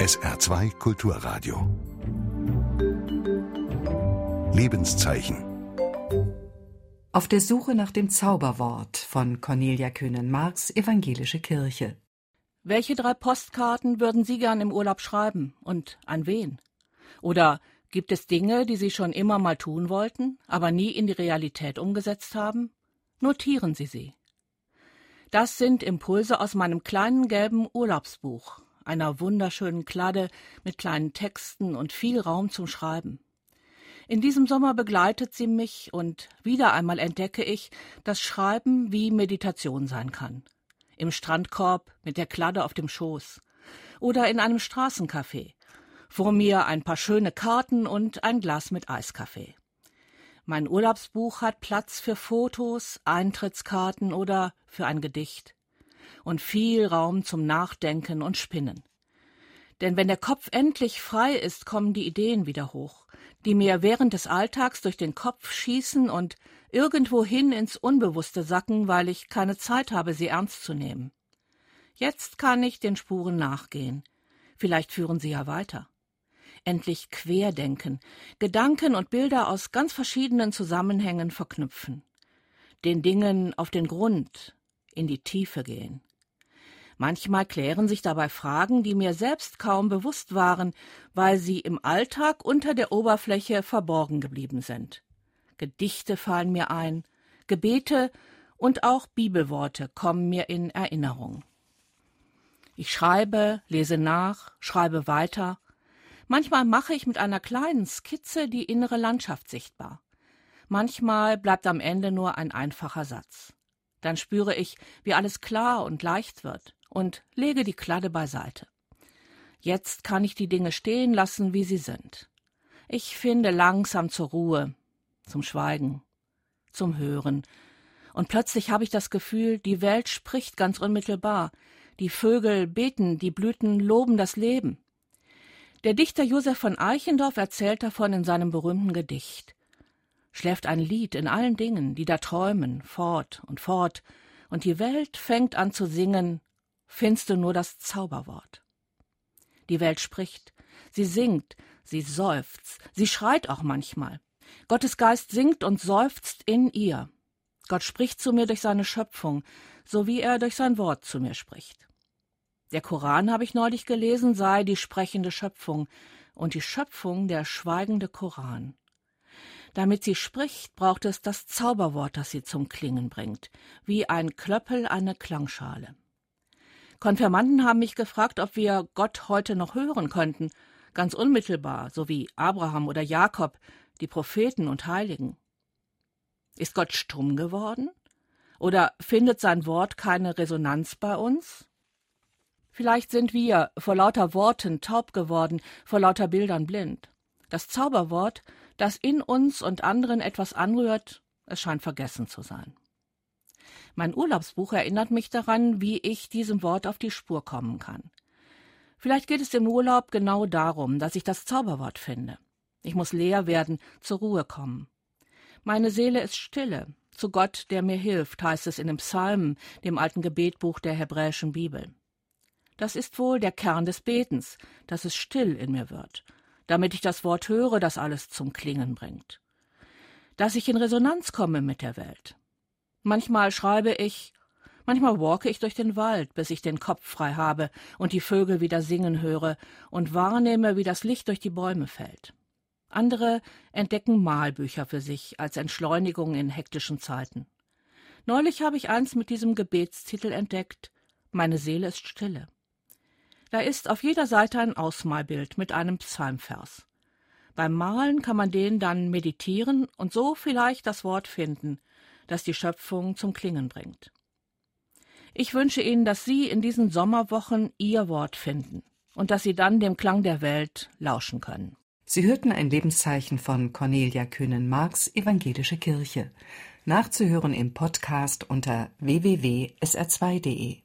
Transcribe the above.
SR2 Kulturradio. Lebenszeichen. Auf der Suche nach dem Zauberwort von Cornelia Kühnen-Marx, Evangelische Kirche. Welche drei Postkarten würden Sie gern im Urlaub schreiben und an wen? Oder gibt es Dinge, die Sie schon immer mal tun wollten, aber nie in die Realität umgesetzt haben? Notieren Sie sie. Das sind Impulse aus meinem kleinen gelben Urlaubsbuch, einer wunderschönen Kladde mit kleinen Texten und viel Raum zum Schreiben. In diesem Sommer begleitet sie mich und wieder einmal entdecke ich, dass Schreiben wie Meditation sein kann. Im Strandkorb mit der Kladde auf dem Schoß oder in einem Straßencafé. Vor mir ein paar schöne Karten und ein Glas mit Eiskaffee. Mein Urlaubsbuch hat Platz für Fotos, Eintrittskarten oder für ein Gedicht und viel Raum zum Nachdenken und Spinnen. Denn wenn der Kopf endlich frei ist, kommen die Ideen wieder hoch, die mir während des Alltags durch den Kopf schießen und irgendwohin ins Unbewusste sacken, weil ich keine Zeit habe, sie ernst zu nehmen. Jetzt kann ich den Spuren nachgehen. Vielleicht führen sie ja weiter. Endlich querdenken, Gedanken und Bilder aus ganz verschiedenen Zusammenhängen verknüpfen. Den Dingen auf den Grund, in die Tiefe gehen. Manchmal klären sich dabei Fragen, die mir selbst kaum bewusst waren, weil sie im Alltag unter der Oberfläche verborgen geblieben sind. Gedichte fallen mir ein, Gebete und auch Bibelworte kommen mir in Erinnerung. Ich schreibe, lese nach, schreibe weiter. Manchmal mache ich mit einer kleinen Skizze die innere Landschaft sichtbar. Manchmal bleibt am Ende nur ein einfacher Satz. Dann spüre ich, wie alles klar und leicht wird und lege die Kladde beiseite. Jetzt kann ich die Dinge stehen lassen, wie sie sind. Ich finde langsam zur Ruhe, zum Schweigen, zum Hören. Und plötzlich habe ich das Gefühl, die Welt spricht ganz unmittelbar. Die Vögel beten, die Blüten loben das Leben. Der Dichter Josef von Eichendorff erzählt davon in seinem berühmten Gedicht. Schläft ein Lied in allen Dingen, die da träumen, fort und fort, und die Welt fängt an zu singen, findst du nur das Zauberwort. Die Welt spricht, sie singt, sie seufzt, sie schreit auch manchmal. Gottes Geist singt und seufzt in ihr. Gott spricht zu mir durch seine Schöpfung, so wie er durch sein Wort zu mir spricht. Der Koran, habe ich neulich gelesen, sei die sprechende Schöpfung und die Schöpfung der schweigende Koran. Damit sie spricht, braucht es das Zauberwort, das sie zum Klingen bringt, wie ein Klöppel eine Klangschale. Konfirmanden haben mich gefragt, ob wir Gott heute noch hören könnten, ganz unmittelbar, so wie Abraham oder Jakob, die Propheten und Heiligen. Ist Gott stumm geworden? Oder findet sein Wort keine Resonanz bei uns? Vielleicht sind wir vor lauter Worten taub geworden, vor lauter Bildern blind. Das Zauberwort, das in uns und anderen etwas anrührt, es scheint vergessen zu sein. Mein Urlaubsbuch erinnert mich daran, wie ich diesem Wort auf die Spur kommen kann. Vielleicht geht es im Urlaub genau darum, dass ich das Zauberwort finde. Ich muss leer werden, zur Ruhe kommen. Meine Seele ist stille, zu Gott, der mir hilft, heißt es in dem Psalm, dem alten Gebetbuch der hebräischen Bibel. Das ist wohl der Kern des Betens, dass es still in mir wird, damit ich das Wort höre, das alles zum Klingen bringt. Dass ich in Resonanz komme mit der Welt, Manchmal schreibe ich, manchmal walke ich durch den Wald, bis ich den Kopf frei habe und die Vögel wieder singen höre und wahrnehme, wie das Licht durch die Bäume fällt. Andere entdecken Malbücher für sich als Entschleunigung in hektischen Zeiten. Neulich habe ich eins mit diesem Gebetstitel entdeckt Meine Seele ist stille. Da ist auf jeder Seite ein Ausmalbild mit einem Psalmvers. Beim Malen kann man den dann meditieren und so vielleicht das Wort finden, das die Schöpfung zum Klingen bringt. Ich wünsche Ihnen, dass Sie in diesen Sommerwochen Ihr Wort finden und dass Sie dann dem Klang der Welt lauschen können. Sie hörten ein Lebenszeichen von Cornelia Kühnen-Marx, Evangelische Kirche. Nachzuhören im Podcast unter www.sr2.de.